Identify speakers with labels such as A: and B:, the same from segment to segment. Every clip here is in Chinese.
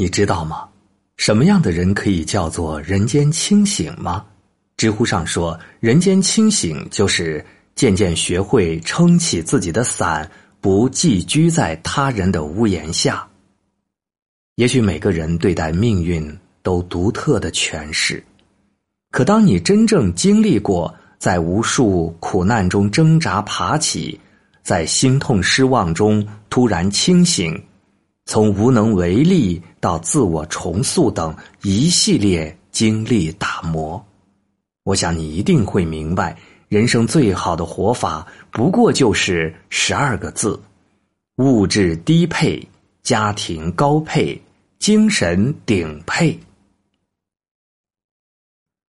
A: 你知道吗？什么样的人可以叫做人间清醒吗？知乎上说，人间清醒就是渐渐学会撑起自己的伞，不寄居在他人的屋檐下。也许每个人对待命运都独特的诠释，可当你真正经历过在无数苦难中挣扎爬起，在心痛失望中突然清醒。从无能为力到自我重塑等一系列经历打磨，我想你一定会明白，人生最好的活法不过就是十二个字：物质低配，家庭高配，精神顶配。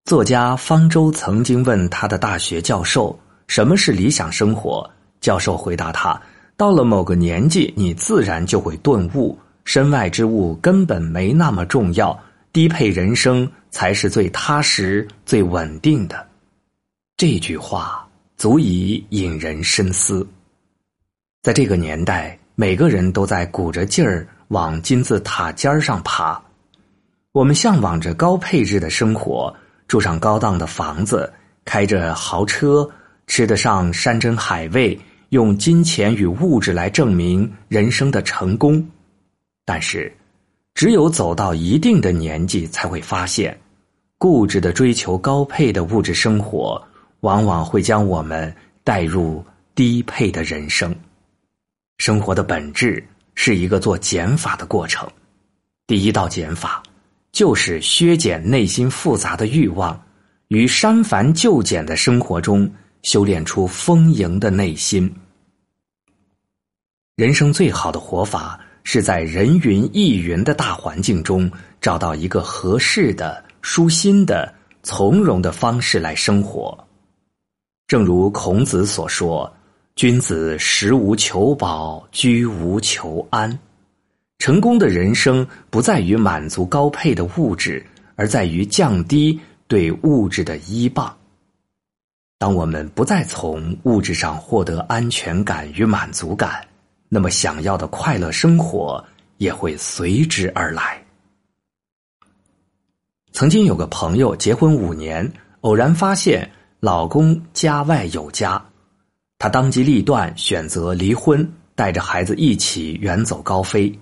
A: 作家方舟曾经问他的大学教授：“什么是理想生活？”教授回答他。到了某个年纪，你自然就会顿悟，身外之物根本没那么重要，低配人生才是最踏实、最稳定的。这句话足以引人深思。在这个年代，每个人都在鼓着劲儿往金字塔尖上爬，我们向往着高配置的生活，住上高档的房子，开着豪车，吃得上山珍海味。用金钱与物质来证明人生的成功，但是，只有走到一定的年纪，才会发现，固执的追求高配的物质生活，往往会将我们带入低配的人生。生活的本质是一个做减法的过程，第一道减法就是削减内心复杂的欲望，于删繁就简的生活中。修炼出丰盈的内心。人生最好的活法，是在人云亦云的大环境中，找到一个合适的、舒心的、从容的方式来生活。正如孔子所说：“君子食无求饱，居无求安。”成功的人生不在于满足高配的物质，而在于降低对物质的依傍。当我们不再从物质上获得安全感与满足感，那么想要的快乐生活也会随之而来。曾经有个朋友结婚五年，偶然发现老公家外有家，她当机立断选择离婚，带着孩子一起远走高飞。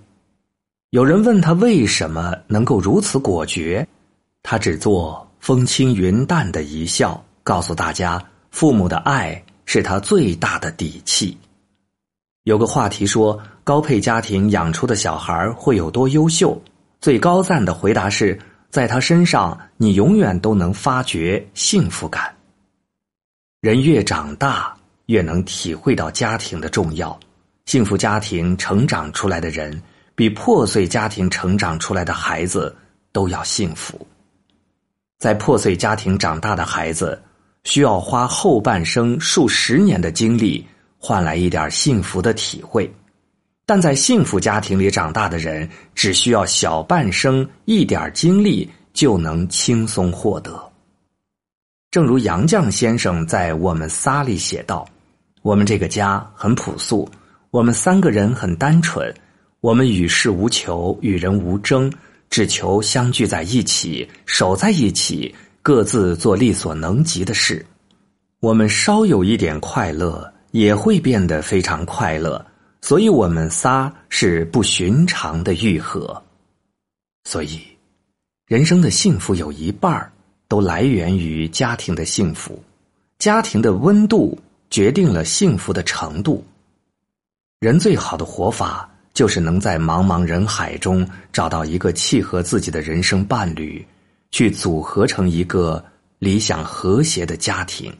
A: 有人问他为什么能够如此果决，他只做风轻云淡的一笑。告诉大家，父母的爱是他最大的底气。有个话题说，高配家庭养出的小孩会有多优秀？最高赞的回答是，在他身上，你永远都能发觉幸福感。人越长大，越能体会到家庭的重要。幸福家庭成长出来的人，比破碎家庭成长出来的孩子都要幸福。在破碎家庭长大的孩子。需要花后半生数十年的精力换来一点幸福的体会，但在幸福家庭里长大的人，只需要小半生一点精力就能轻松获得。正如杨绛先生在《我们仨》里写道：“我们这个家很朴素，我们三个人很单纯，我们与世无求，与人无争，只求相聚在一起，守在一起。”各自做力所能及的事，我们稍有一点快乐，也会变得非常快乐。所以，我们仨是不寻常的愈合。所以，人生的幸福有一半都来源于家庭的幸福，家庭的温度决定了幸福的程度。人最好的活法，就是能在茫茫人海中找到一个契合自己的人生伴侣。去组合成一个理想和谐的家庭。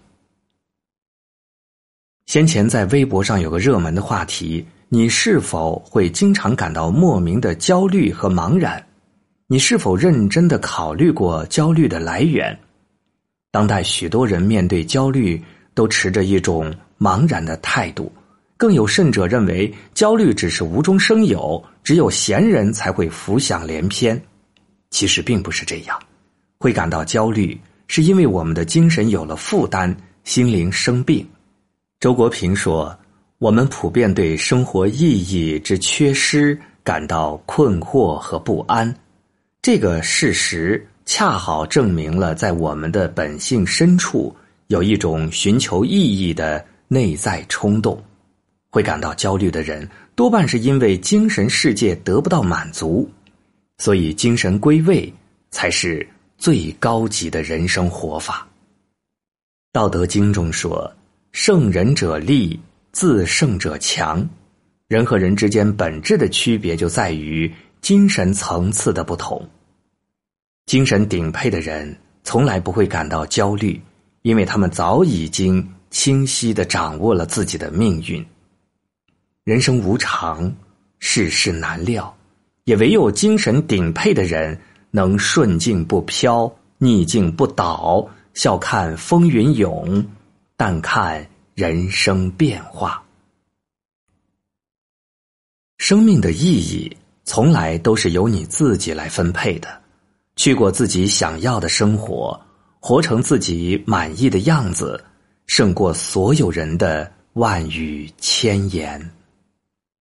A: 先前在微博上有个热门的话题：你是否会经常感到莫名的焦虑和茫然？你是否认真的考虑过焦虑的来源？当代许多人面对焦虑都持着一种茫然的态度，更有甚者认为焦虑只是无中生有，只有闲人才会浮想联翩。其实并不是这样。会感到焦虑，是因为我们的精神有了负担，心灵生病。周国平说：“我们普遍对生活意义之缺失感到困惑和不安。这个事实恰好证明了，在我们的本性深处有一种寻求意义的内在冲动。会感到焦虑的人，多半是因为精神世界得不到满足，所以精神归位才是最高级的人生活法。道德经中说：“胜人者力，自胜者强。”人和人之间本质的区别就在于精神层次的不同。精神顶配的人从来不会感到焦虑，因为他们早已经清晰的掌握了自己的命运。人生无常，世事难料，也唯有精神顶配的人能顺境不飘，逆境不倒，笑看风云涌，淡看人生变化。生命的意义从来都是由你自己来分配的，去过自己想要的生活，活成自己满意的样子，胜过所有人的万语千言。